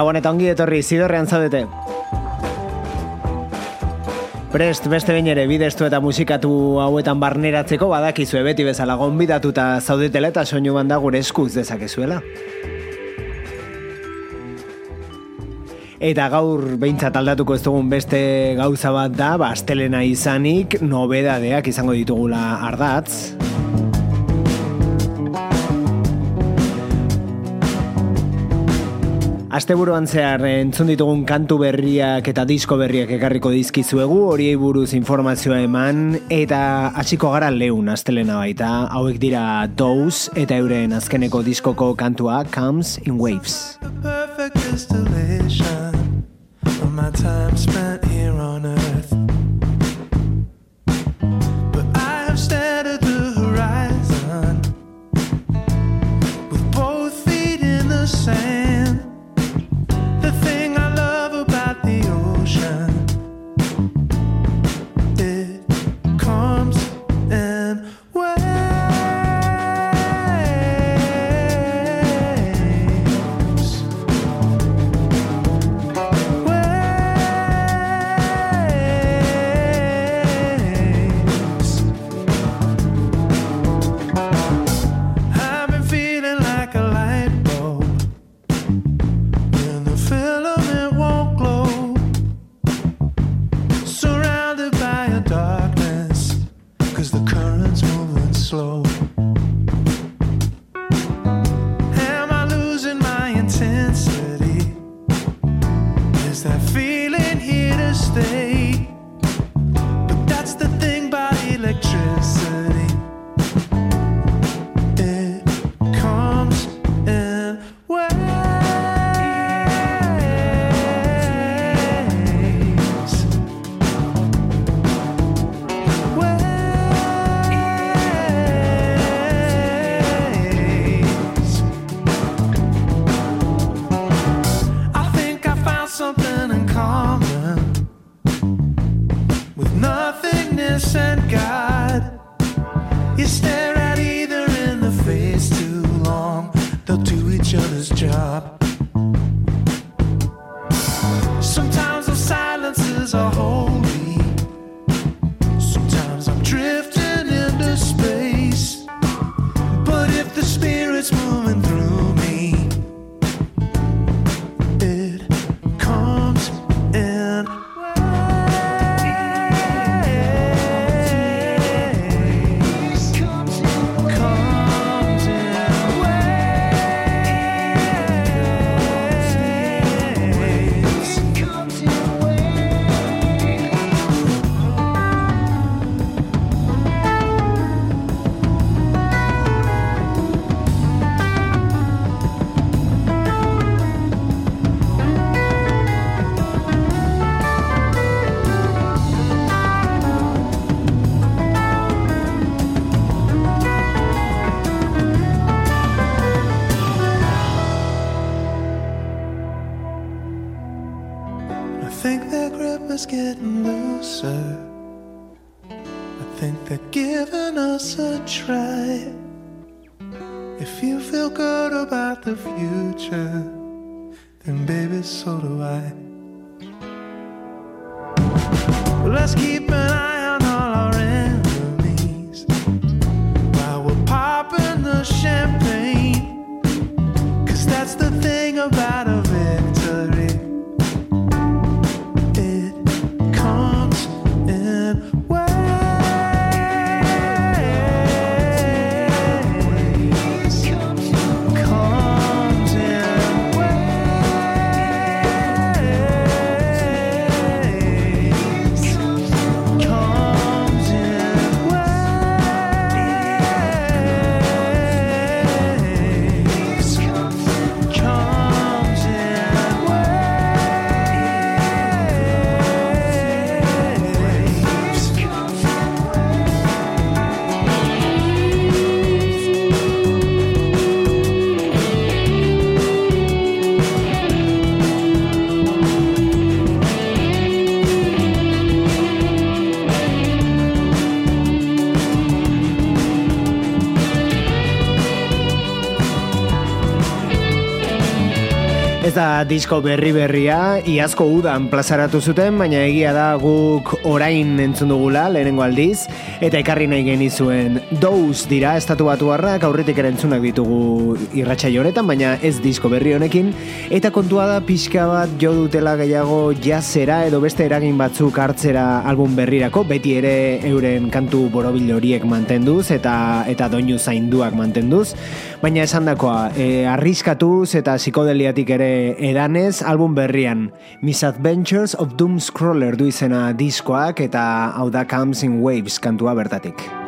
Gabon eta ongi etorri zidorrean zaudete. Prest beste behin ere bidestu eta musikatu hauetan barneratzeko badakizu beti bezala gonbidatuta zaudetela eta soinu banda gure eskuz dezakezuela. Eta gaur behintzat aldatuko ez dugun beste gauza bat da, bastelena izanik, nobedadeak izango ditugula ardatz. Asteburuan zehar entzun ditugun kantu berriak eta disko berriak ekarriko dizkizuegu, horiei buruz informazioa eman, eta hasiko gara leun astelena baita, hauek dira Douse eta euren azkeneko diskoko kantua Comes in Waves. the stay. Disko berri berria, iazko udan plazaratu zuten, baina egia da guk orain entzun dugula, lehenengo aldiz, eta ekarri nahi genizuen douz dira, estatu batu harrak, aurretik ere entzunak ditugu irratxa honetan, baina ez disko berri honekin, eta kontua da pixka bat jo dutela gehiago jazera edo beste eragin batzuk hartzera album berrirako, beti ere euren kantu borobil horiek mantenduz, eta eta doinu zainduak mantenduz, baina esan dakoa, e, arriskatuz eta psikodeliatik ere edanez album berrian Misadventures of Doom Scroller du izena diskoak eta hau da Comes in Waves kantua bertatik.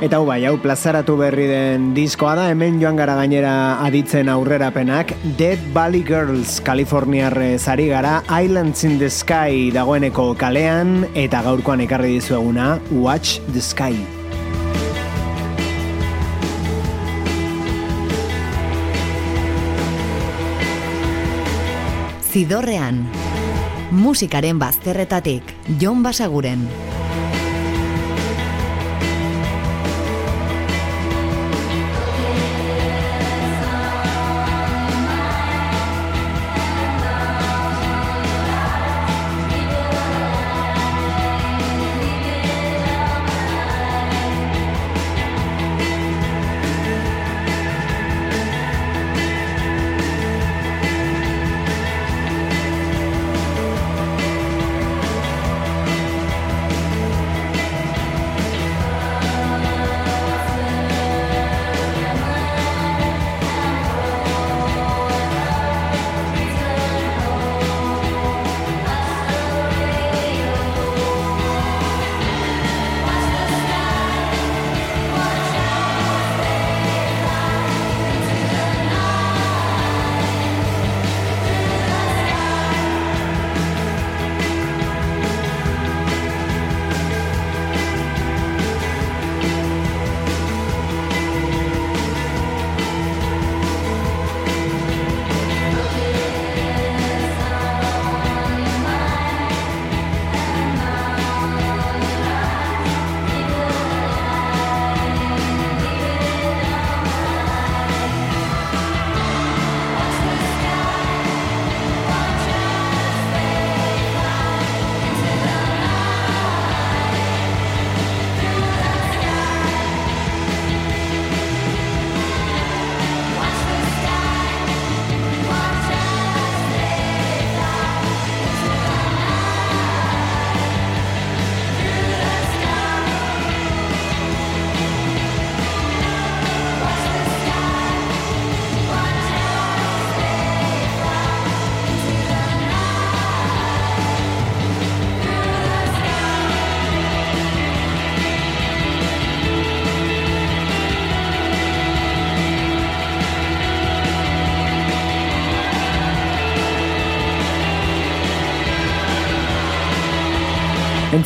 Eta hau bai, hau plazaratu berri den diskoa da, hemen joan gara gainera aditzen aurrerapenak, Dead Valley Girls, Kaliforniarre zari gara, Islands in the Sky dagoeneko kalean, eta gaurkoan ekarri dizueguna, Watch the Sky. Zidorrean, musikaren bazterretatik, Jon Basaguren.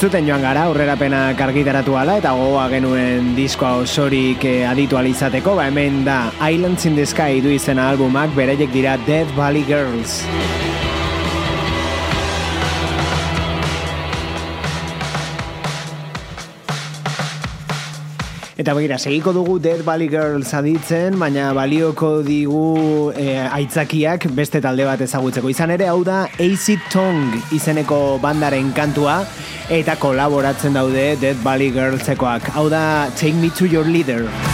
Entzuten joan gara, aurrerapena kargitaratu ala eta gogoa genuen diskoa osorik eh, aditu alizateko, ba hemen da Islands in the Sky du izena albumak, bereiek dira Dead Valley Girls. Eta begira, segiko dugu Dead Valley Girls aditzen, baina balioko digu e, aitzakiak beste talde bat ezagutzeko. Izan ere, hau da Acid Tongue izeneko bandaren kantua, eta kolaboratzen daude Dead Valley Girlsekoak. Hau da Take Me To Your Leader.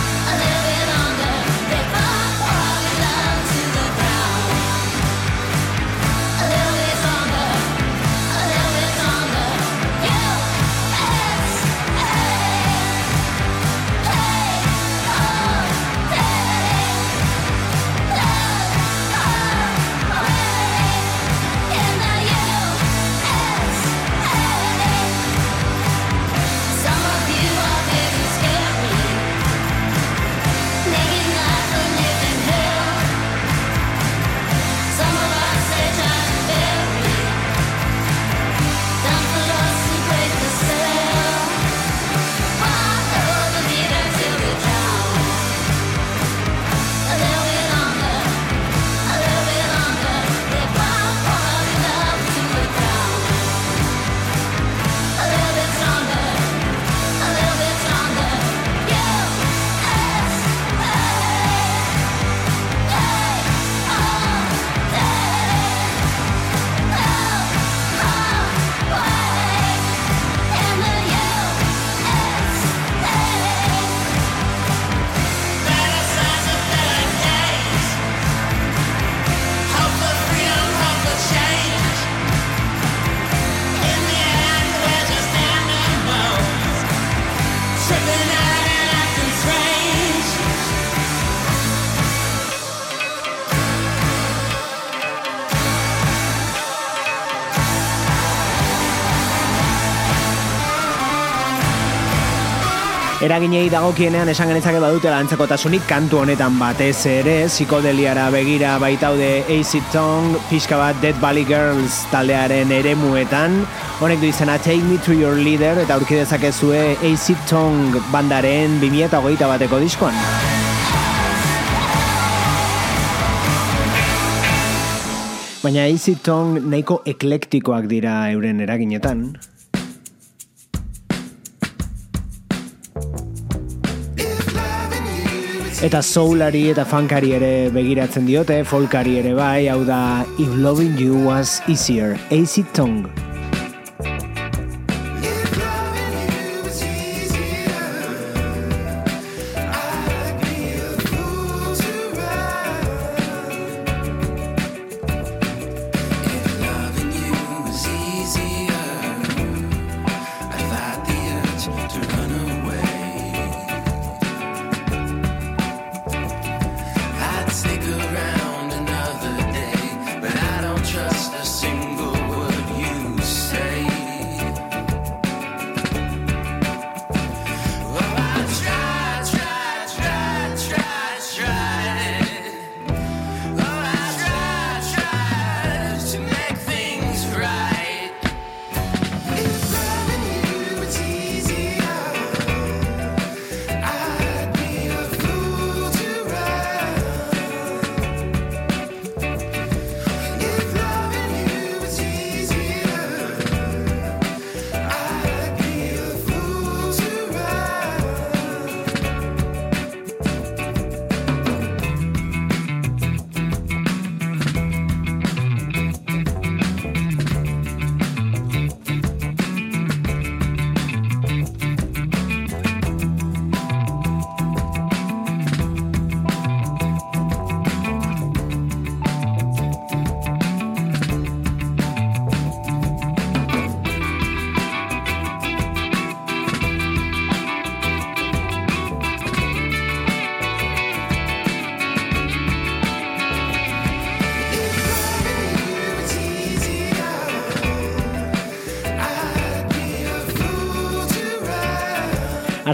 Eraginei dagokienean esan genitzake badute lantzekotasunik kantu honetan batez ere, psikodeliara begira baitaude Acid Tongue, pixka bat Dead Valley Girls taldearen eremuetan, honek du izena Take Me To Your Leader, eta aurkidezakezue Acid Tongue bandaren 2008 bateko diskoan. Baina Acid Tongue nahiko eklektikoak dira euren eraginetan, Eta soulari eta funkari ere begiratzen diote, folkari ere bai, hau da If Loving You Was Easier, Acid Tongue.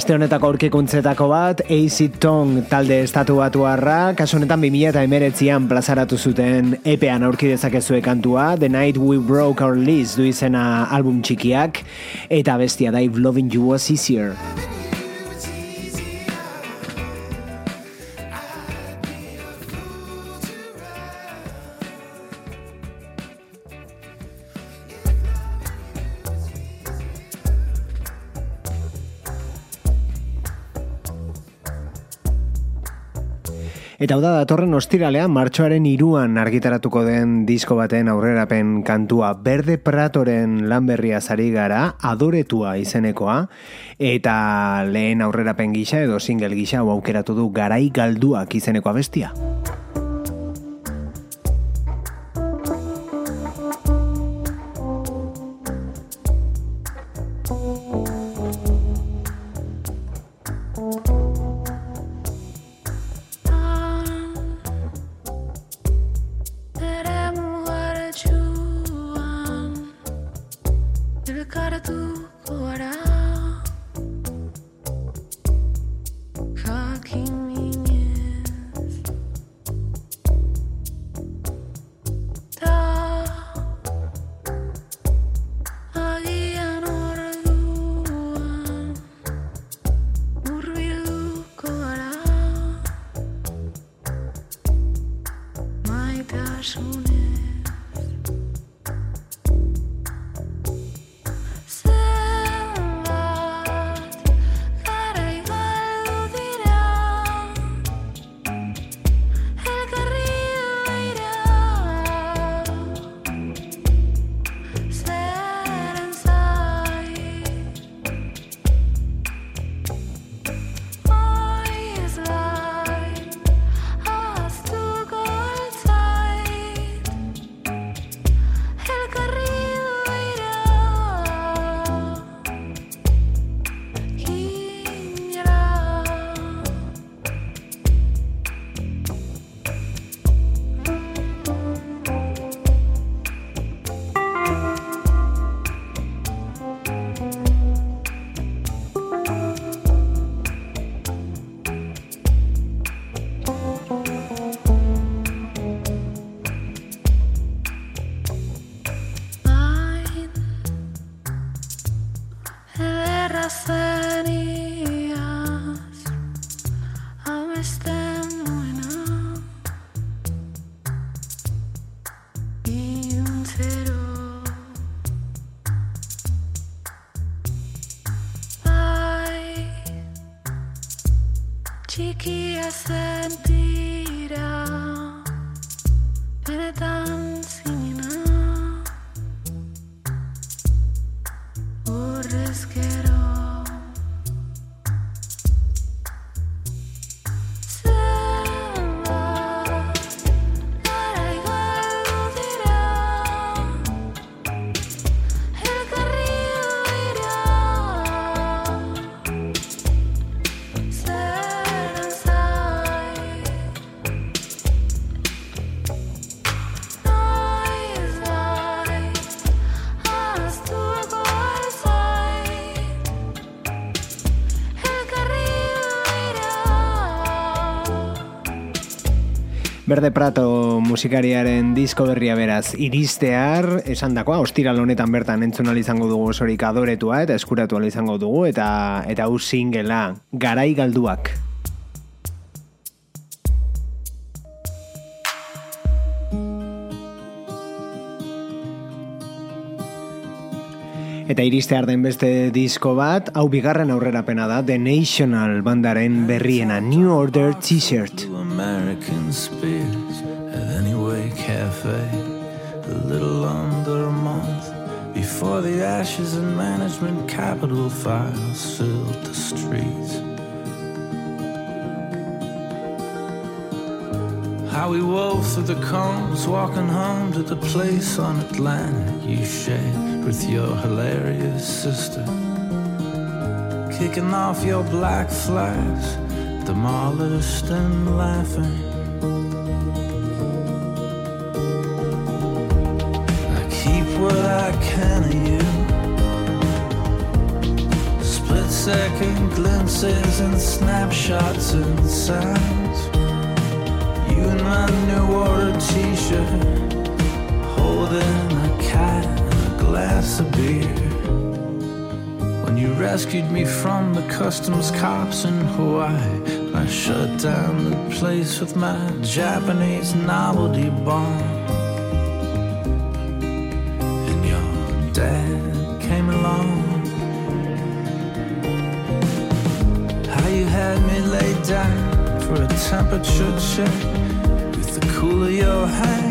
Aste honetako aurkikuntzetako bat, AC Tong talde estatu batu harra, kasu honetan 2000 eta emeretzian plazaratu zuten epean aurki dezakezue kantua, The Night We Broke Our Lease du izena album txikiak, eta bestia If Loving You Was Easier. Eta hau da datorren ostiralean martxoaren iruan argitaratuko den disko baten aurrerapen kantua Berde Pratoren lanberria zari gara adoretua izenekoa eta lehen aurrerapen gisa edo single gisa aukeratu du garai galduak izenekoa bestia. Berde Prato musikariaren disko berria beraz iristear, esan dakoa, ostiral honetan bertan entzun izango dugu osorik adoretua eta eskuratu izango dugu eta eta hau singela, garai galduak. Eta iriste arden beste disko bat, hau bigarren aurrera pena da, The National bandaren berriena, New Order T-shirt. American Spears at Anyway Cafe A little under a month Before the ashes and management capital files filled the streets How we wove through the combs, walking home to the place on Atlantic you shared with your hilarious sister. Kicking off your black flags, demolished and laughing. I keep what I can of you. Split second glimpses and snapshots and sounds You in my new order t-shirt Holding a cat and a glass of beer rescued me from the customs cops in Hawaii. I shut down the place with my Japanese novelty bomb. And your dad came along. How you had me laid down for a temperature check with the cool of your hand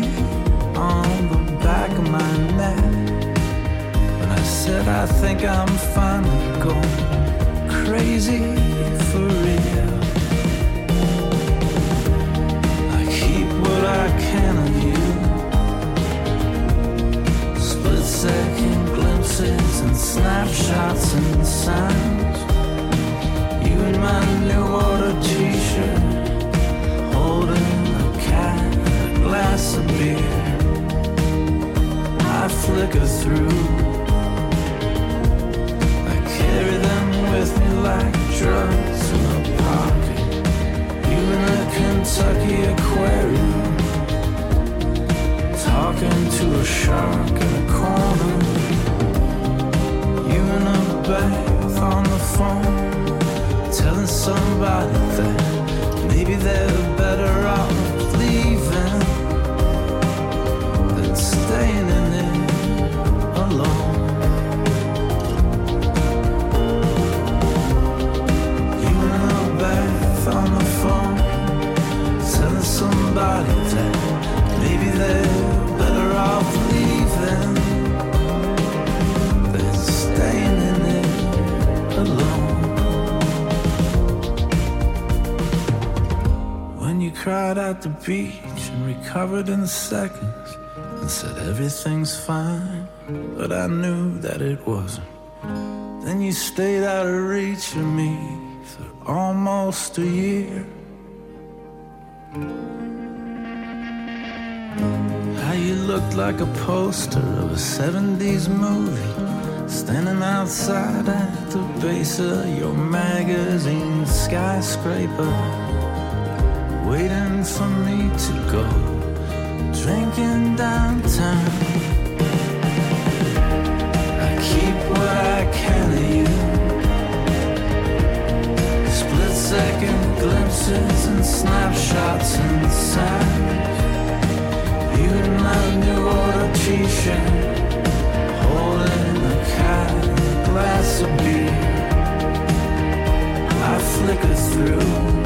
think I'm finally going crazy beach and recovered in seconds and said everything's fine, but I knew that it wasn't. Then you stayed out of reach of me for almost a year. How you looked like a poster of a 70s movie, standing outside at the base of your magazine skyscraper, waiting for me to go, drinking downtown. I keep what I can of you. Split second glimpses and snapshots and sounds. You in my new order t shirt, holding a glass of beer. I flicker through.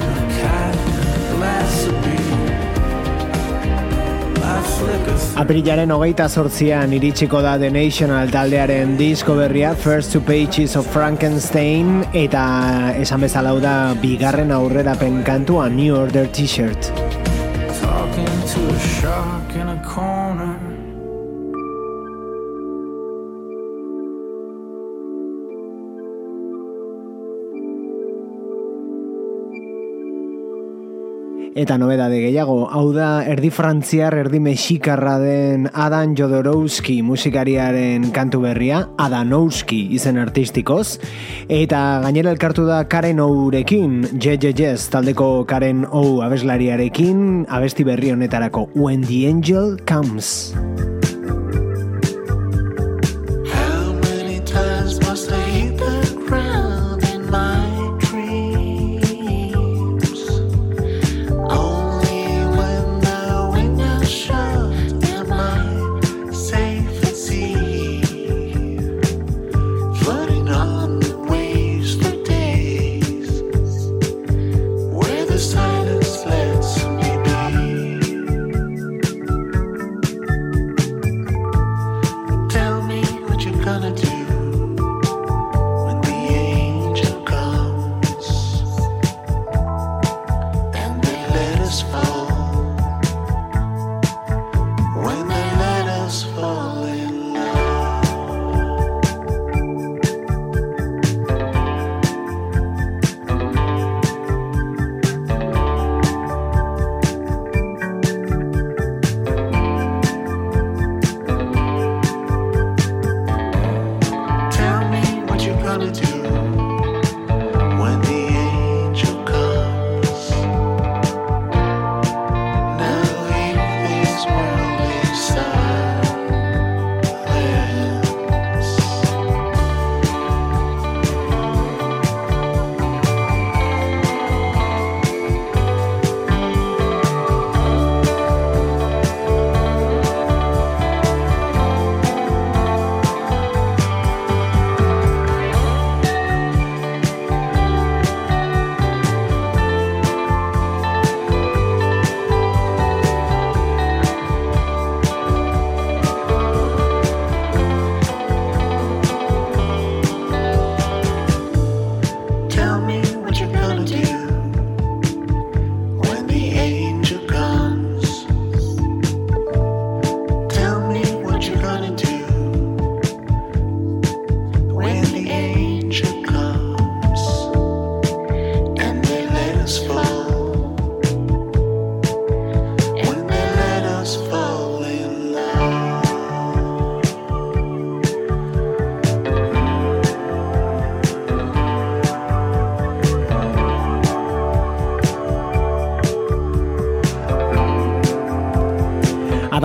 Aprilaren hogeita sortzian iritsiko da The National taldearen disko berria First Two Pages of Frankenstein eta esan bezala da bigarren aurrerapen kantua New Order T-shirt. Eta nobedade gehiago, hau da erdi frantziar, erdi mexikarra den Adan Jodorowsky musikariaren kantu berria, Adanowski izen artistikoz, eta gainera elkartu da Karen Ourekin, Jez, taldeko Karen Ou abeslariarekin, abesti berri honetarako When the Angel Comes.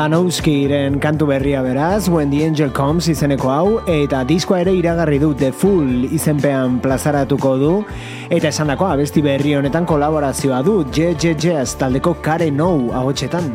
Adanowskiren kantu berria beraz, When the Angel Comes izeneko hau, eta diskoa ere iragarri du The Full izenpean plazaratuko du, eta esan dako abesti berri honetan kolaborazioa du Jazz taldeko Karen Nou agotxetan.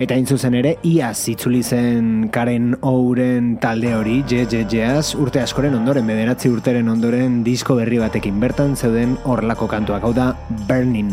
Eta hain zuzen ere, iaz itzuli zen Karen Ouren talde hori, Jazz, urte askoren ondoren, bederatzi urteren ondoren disko berri batekin bertan zeuden horlako kantuak, hau da Burning.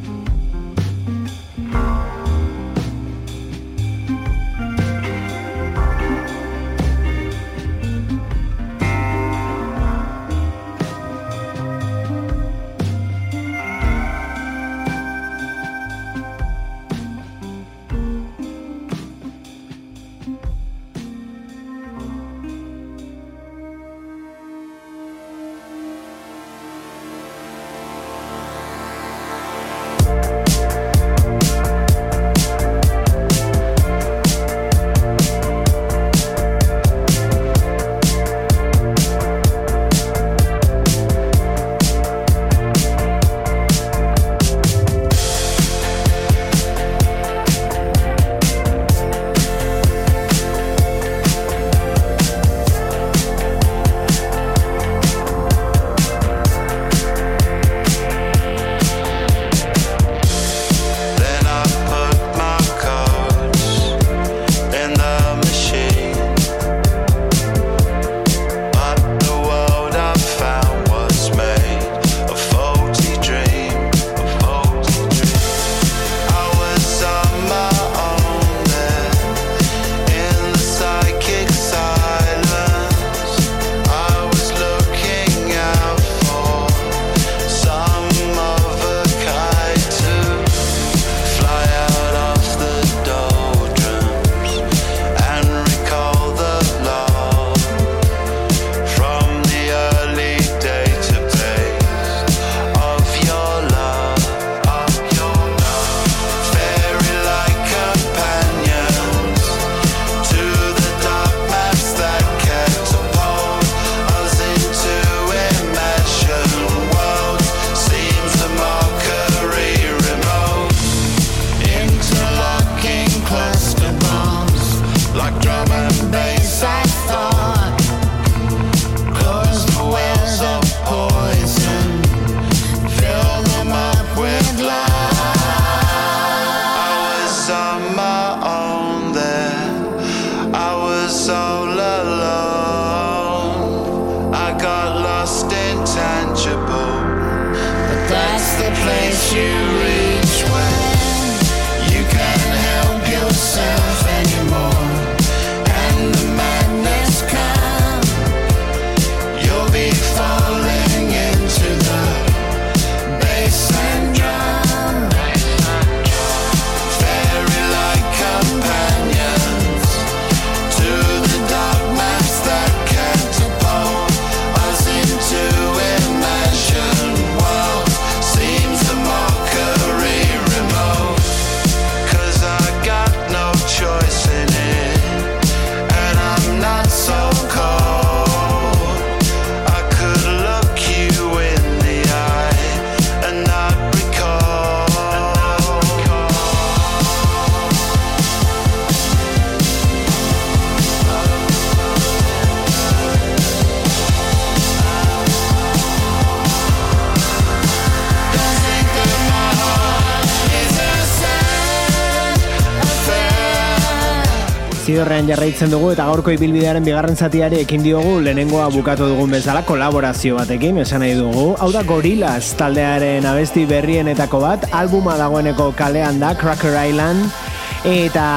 Zidorrean jarraitzen dugu eta gaurko ibilbidearen bigarren zatiari ekin diogu lehenengoa bukatu dugun bezala kolaborazio batekin esan nahi dugu. Hau da Gorillaz taldearen abesti berrienetako bat, albuma dagoeneko kalean da Cracker Island eta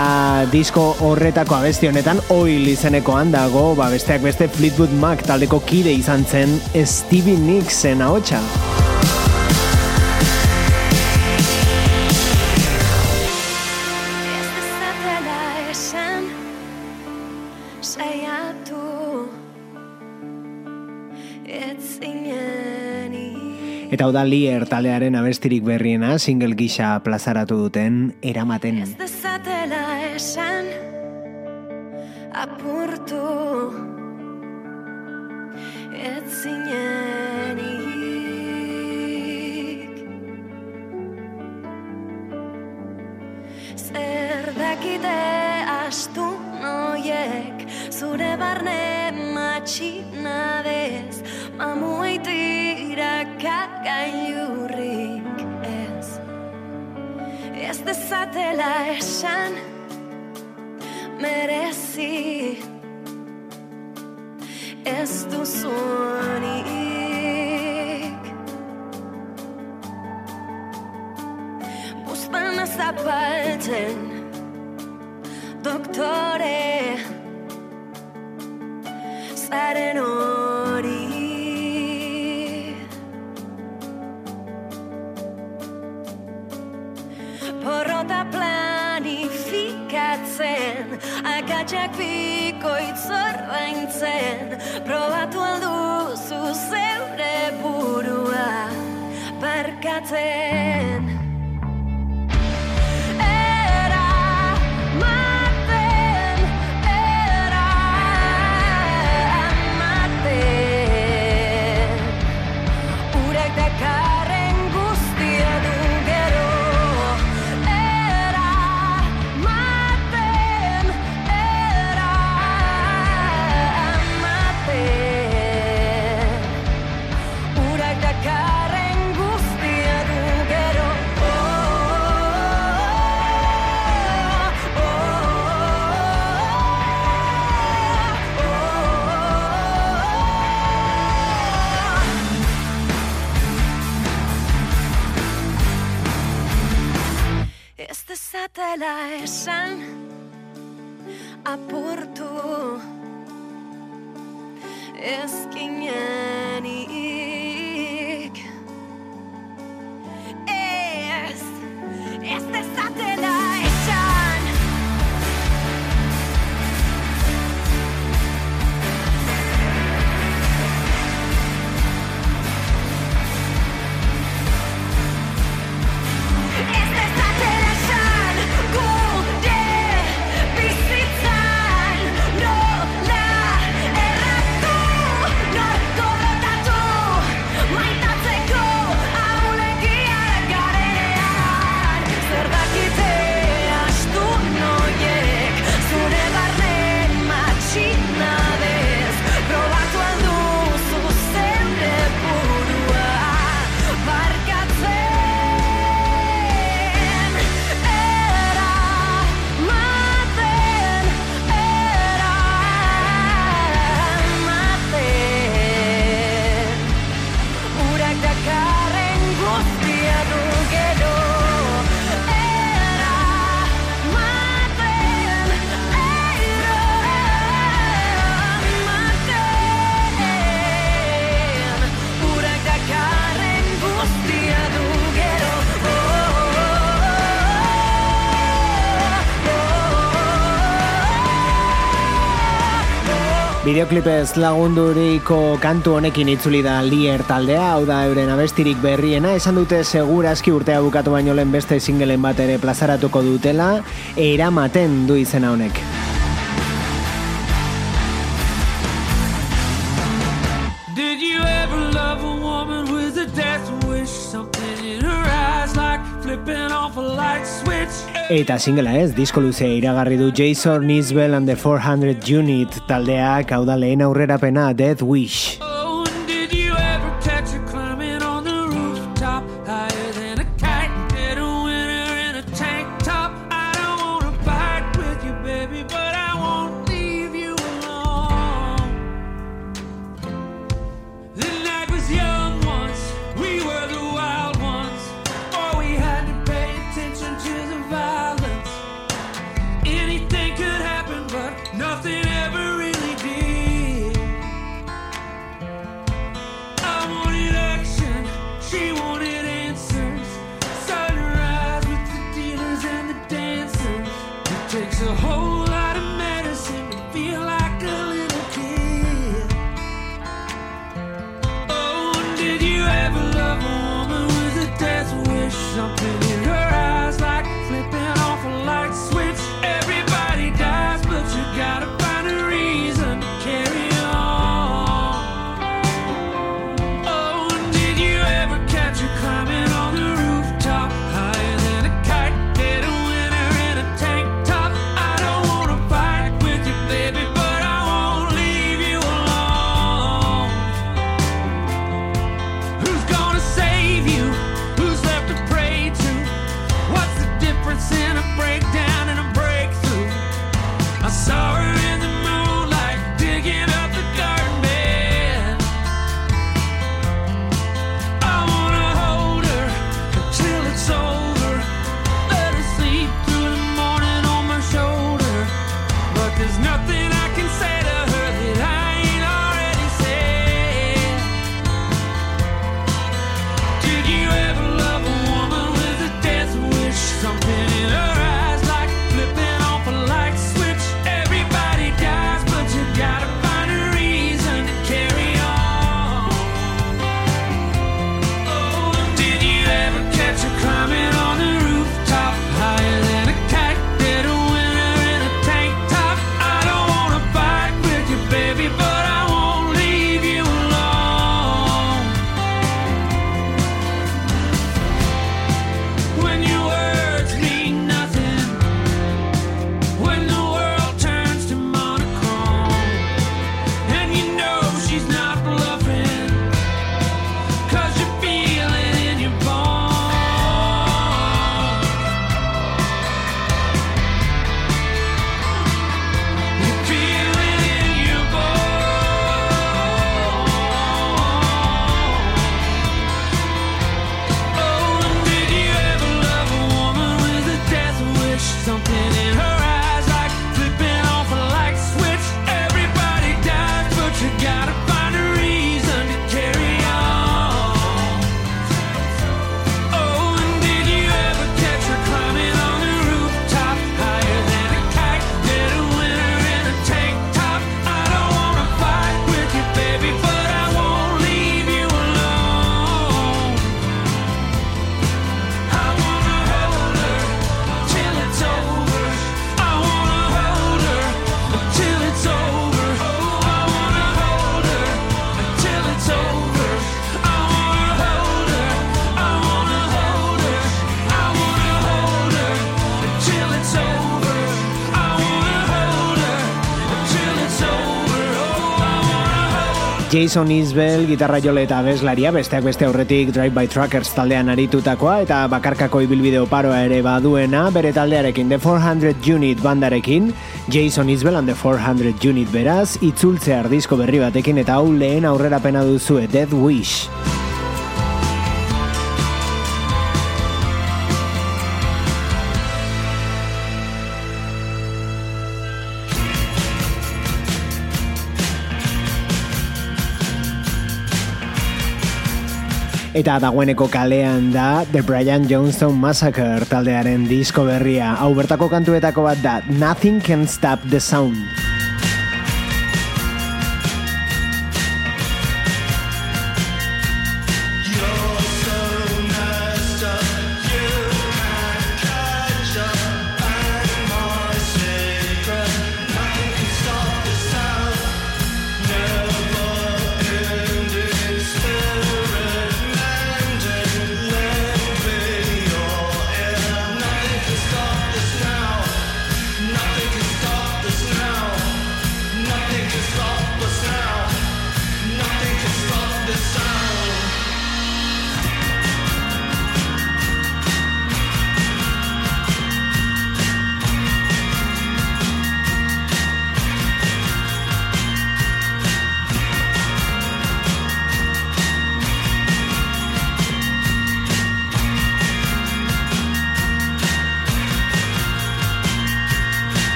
disko horretako abesti honetan oil izenekoan dago, ba besteak beste Fleetwood Mac taldeko kide izan zen Stevie Nicksen ahotsa. Eta hau da Lier taldearen abestirik berriena single gisa plazaratu duten eramaten. Ez dezatela esan Apurtu Ez zinenik Zer dakite astu noiek Zure barne matxinadez Mamuaitira kagailurrik ez. Ez dezatela esan Merezi. Ez duzunik Buztana zapaltzen Doktore. Zaren hori Akatsak bikoitz ordaintzen Probatu alduzu zeure burua Barkatzen dezatela esan apurtu. Ezkinenik Ez, ez dezatela esan. Ez dezatela Bideoklipez lagunduriko kantu honekin itzuli da Lier taldea, hau da euren abestirik berriena, esan dute segurazki urtea bukatu baino lehen beste singelen bat ere plazaratuko dutela, eramaten du izena honek. Eta singela ez, disko luzea iragarri du Jason Nisbel and the 400 Unit taldeak hau da lehen aurrerapena Death Wish. Jason Isbell gitarra jole eta bezlaria, besteak beste aurretik Drive by Truckers taldean aritutakoa eta bakarkako ibilbide oparoa ere baduena, bere taldearekin The 400 Unit bandarekin, Jason Isbell and The 400 Unit beraz, itzultzea disko berri batekin eta hau lehen aurrerapena duzue Dead Wish. Eta dagoeneko kalean da The Brian Johnson Massacre taldearen disko berria. Hau bertako kantuetako bat da Nothing Can Stop The Sound.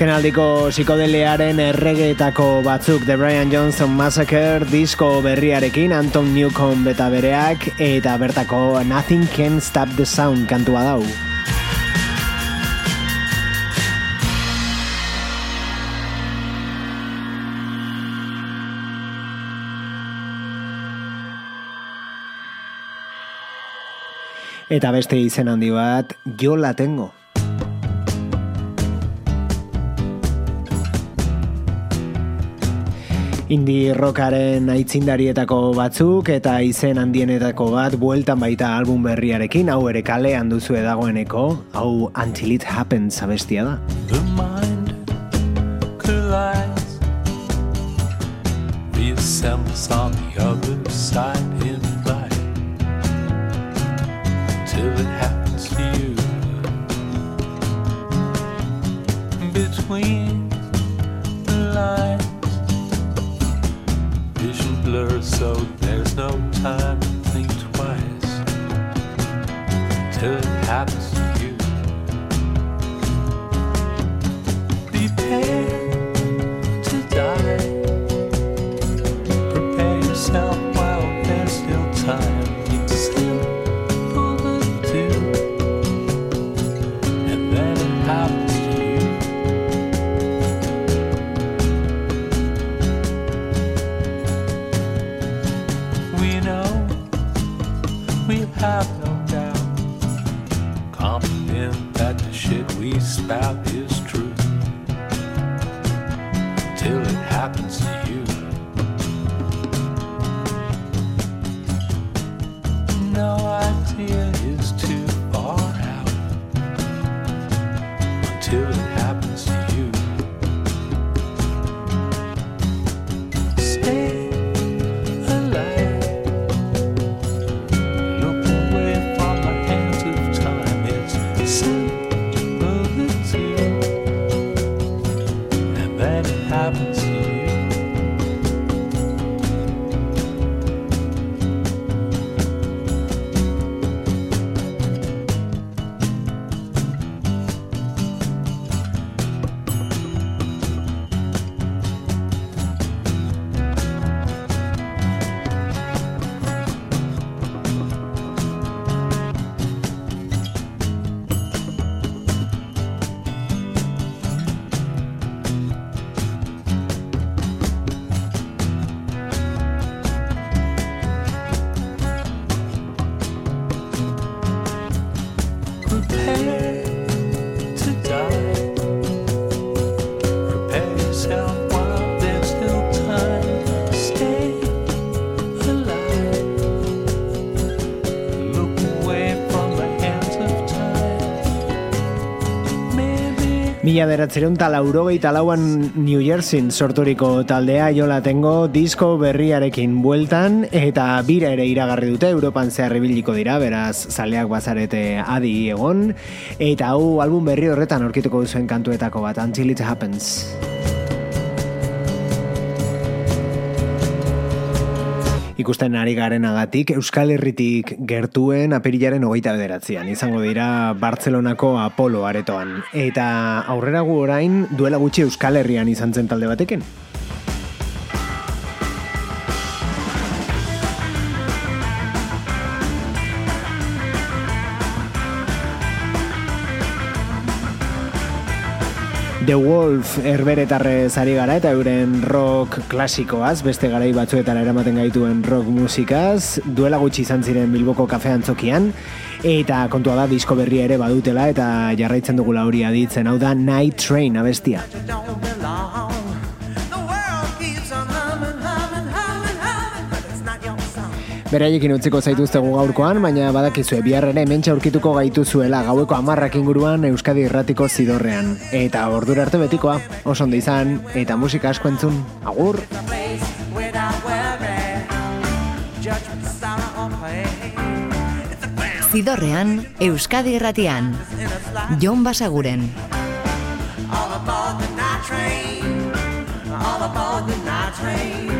Azken aldiko psikodelearen erregeetako batzuk The Brian Johnson Massacre disko berriarekin Anton Newcomb beta bereak eta bertako Nothing Can Stop the Sound kantua dau. Eta beste izen handi bat, jo la tengo. Indie rockaren aitzindarietako batzuk eta izen handienetako bat bueltan baita album berriarekin, hau ere kalean duzu dagoeneko, hau Until It Happens abestia da. The mind collides, reassembles on the other side in light, till it happens to you. Between the lines, vision blurs, so there's no time to think twice, till it happens Mila beratzerun talaurogeita lauan New Jersey sorturiko taldea jola tengo disko berriarekin bueltan eta bira ere iragarri dute Europan zehar ibiliko dira, beraz zaleak bazarete adi egon eta hau album berri horretan aurkituko duzuen kantuetako bat Until It Happens. Ikusten ari garen agatik, Euskal Herritik gertuen apirilaren hogeita bederatzean. Izango dira Bartzelonako Apolo aretoan. Eta aurrera gu orain duela gutxi Euskal Herrian izan zen talde batekin. The Wolf erberetarrez ari gara eta euren rock klasikoaz, beste garai batzuetara eramaten gaituen rock musikaz, duela gutxi izan ziren Bilboko kafe antzokian, eta kontua da disko berria ere badutela eta jarraitzen dugula hori aditzen, hau da Night Train abestia. Beraiekin utziko zaituztegu gaurkoan, baina badakizue bihar ere hementxe aurkituko gaituzuela gaueko amarrak inguruan Euskadi Irratiko zidorrean. Eta ordura arte betikoa, oso ondo izan, eta musika asko entzun, agur! Zidorrean, Euskadi Irratian. Jon Basaguren. All aboard the night train. All aboard the night train.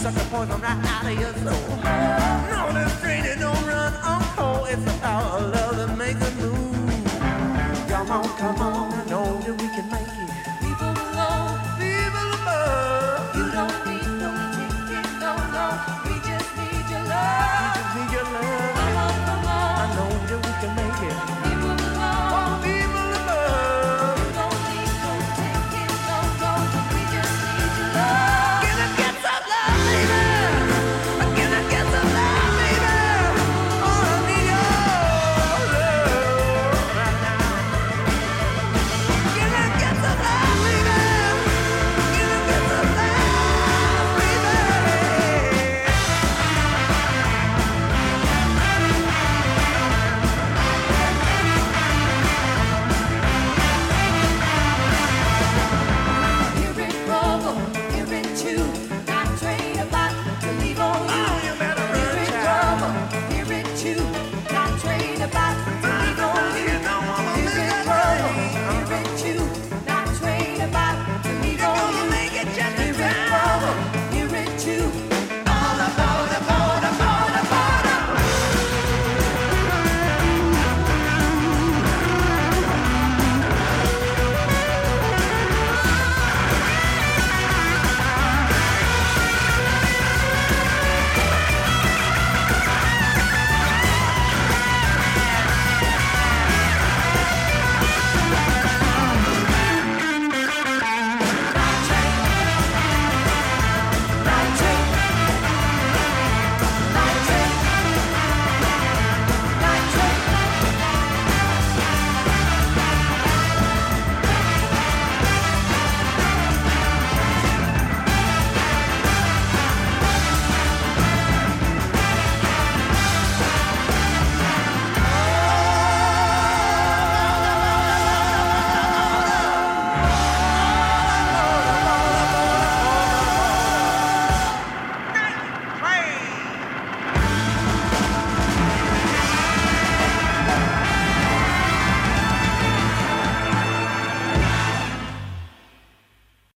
sucker point, I'm not out of your soul. No, this train you don't run on cold. It's the power of love that makes a move. Come on, come on.